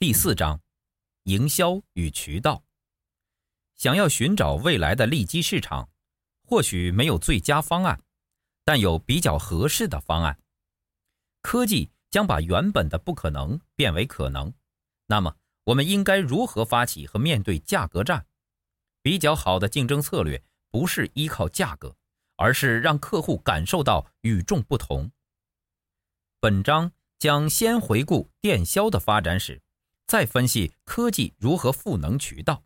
第四章，营销与渠道。想要寻找未来的利基市场，或许没有最佳方案，但有比较合适的方案。科技将把原本的不可能变为可能。那么，我们应该如何发起和面对价格战？比较好的竞争策略不是依靠价格，而是让客户感受到与众不同。本章将先回顾电销的发展史。再分析科技如何赋能渠道，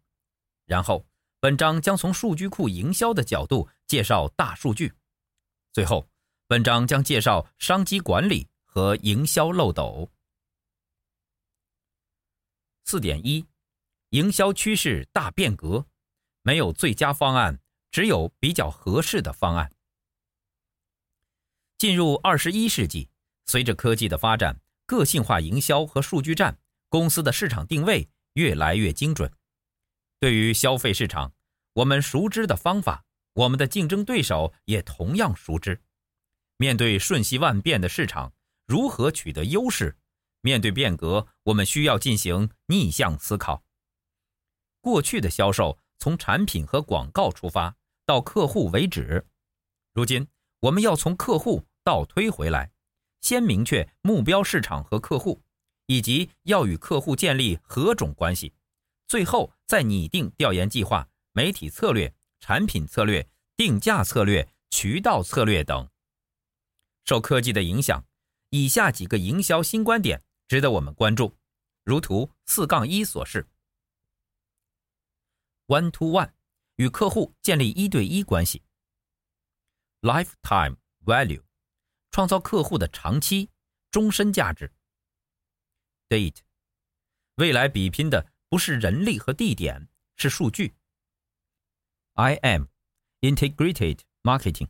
然后本章将从数据库营销的角度介绍大数据，最后本章将介绍商机管理和营销漏斗。四点一，营销趋势大变革，没有最佳方案，只有比较合适的方案。进入二十一世纪，随着科技的发展，个性化营销和数据战。公司的市场定位越来越精准。对于消费市场，我们熟知的方法，我们的竞争对手也同样熟知。面对瞬息万变的市场，如何取得优势？面对变革，我们需要进行逆向思考。过去的销售从产品和广告出发，到客户为止。如今，我们要从客户倒推回来，先明确目标市场和客户。以及要与客户建立何种关系，最后再拟定调研计划、媒体策略、产品策略、定价策略、渠道策略等。受科技的影响，以下几个营销新观点值得我们关注，如图四杠一所示：One to One，与客户建立一对一关系；Lifetime Value，创造客户的长期、终身价值。Date，未来比拼的不是人力和地点，是数据。I am integrated Marketing，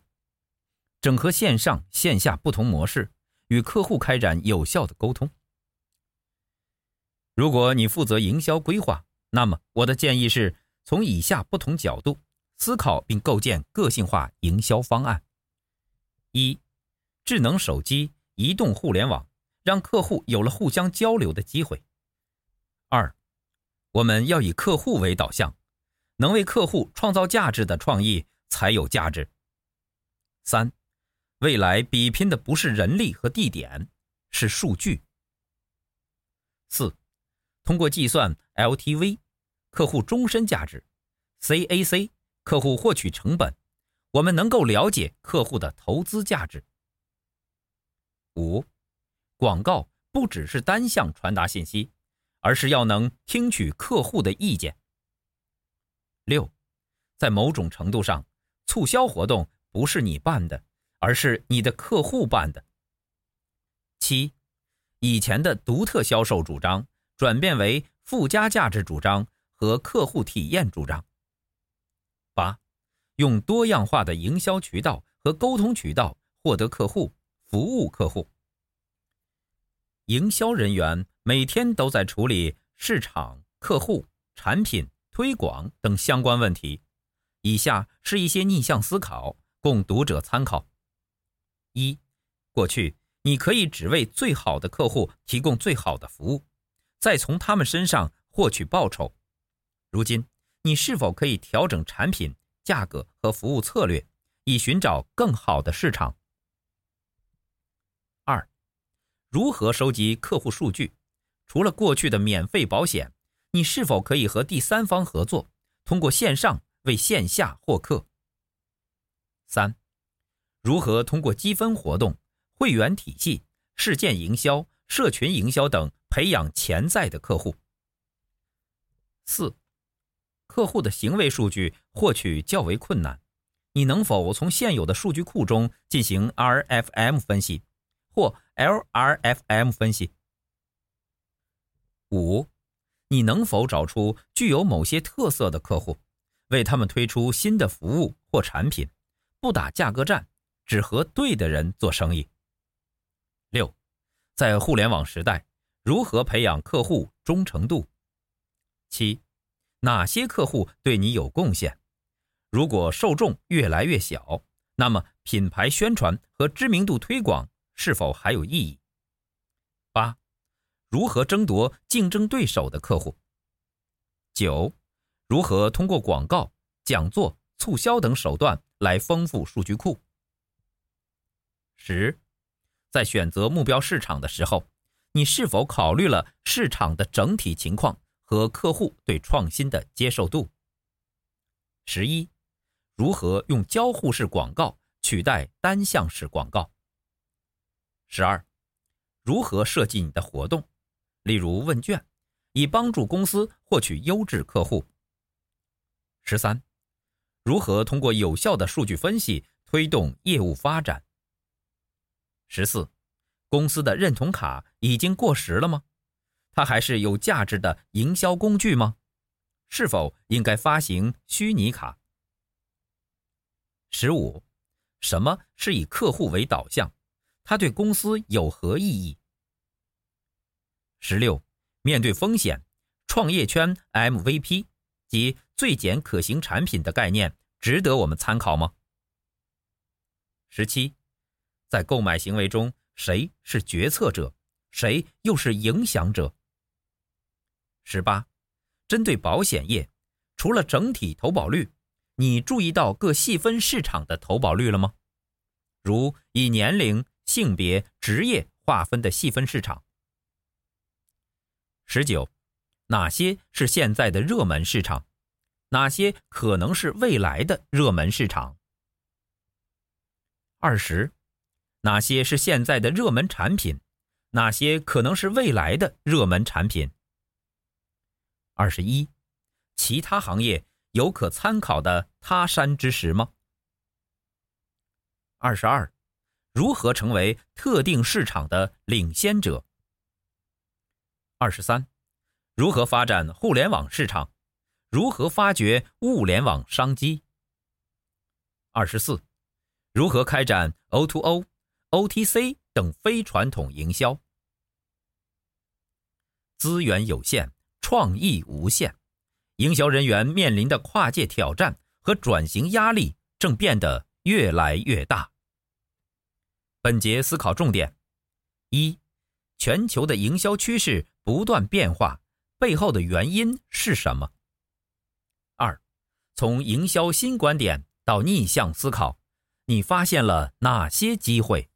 整合线上线下不同模式，与客户开展有效的沟通。如果你负责营销规划，那么我的建议是从以下不同角度思考并构建个性化营销方案：一、智能手机、移动互联网。让客户有了互相交流的机会。二，我们要以客户为导向，能为客户创造价值的创意才有价值。三，未来比拼的不是人力和地点，是数据。四，通过计算 LTV，客户终身价值，CAC，客户获取成本，我们能够了解客户的投资价值。五。广告不只是单向传达信息，而是要能听取客户的意见。六，在某种程度上，促销活动不是你办的，而是你的客户办的。七，以前的独特销售主张转变为附加价值主张和客户体验主张。八，用多样化的营销渠道和沟通渠道获得客户，服务客户。营销人员每天都在处理市场、客户、产品、推广等相关问题。以下是一些逆向思考，供读者参考：一、过去你可以只为最好的客户提供最好的服务，再从他们身上获取报酬。如今，你是否可以调整产品、价格和服务策略，以寻找更好的市场？如何收集客户数据？除了过去的免费保险，你是否可以和第三方合作，通过线上为线下获客？三、如何通过积分活动、会员体系、事件营销、社群营销等培养潜在的客户？四、客户的行为数据获取较为困难，你能否从现有的数据库中进行 RFM 分析？或 LRFM 分析。五，你能否找出具有某些特色的客户，为他们推出新的服务或产品，不打价格战，只和对的人做生意？六，在互联网时代，如何培养客户忠诚度？七，哪些客户对你有贡献？如果受众越来越小，那么品牌宣传和知名度推广。是否还有意义？八，如何争夺竞争对手的客户。九，如何通过广告、讲座、促销等手段来丰富数据库。十，在选择目标市场的时候，你是否考虑了市场的整体情况和客户对创新的接受度？十一，如何用交互式广告取代单向式广告？十二，如何设计你的活动，例如问卷，以帮助公司获取优质客户？十三，如何通过有效的数据分析推动业务发展？十四，公司的认同卡已经过时了吗？它还是有价值的营销工具吗？是否应该发行虚拟卡？十五，什么是以客户为导向？它对公司有何意义？十六，面对风险，创业圈 MVP 及最简可行产品的概念值得我们参考吗？十七，在购买行为中，谁是决策者，谁又是影响者？十八。针对保险业，除了整体投保率，你注意到各细分市场的投保率了吗？如以年龄、性别、职业划分的细分市场。十九，哪些是现在的热门市场？哪些可能是未来的热门市场？二十，哪些是现在的热门产品？哪些可能是未来的热门产品？二十一，其他行业有可参考的他山之石吗？二十二，如何成为特定市场的领先者？二十三，如何发展互联网市场？如何发掘物联网商机？二十四，如何开展 O2O、OTC 等非传统营销？资源有限。创意无限，营销人员面临的跨界挑战和转型压力正变得越来越大。本节思考重点：一、全球的营销趋势不断变化，背后的原因是什么？二、从营销新观点到逆向思考，你发现了哪些机会？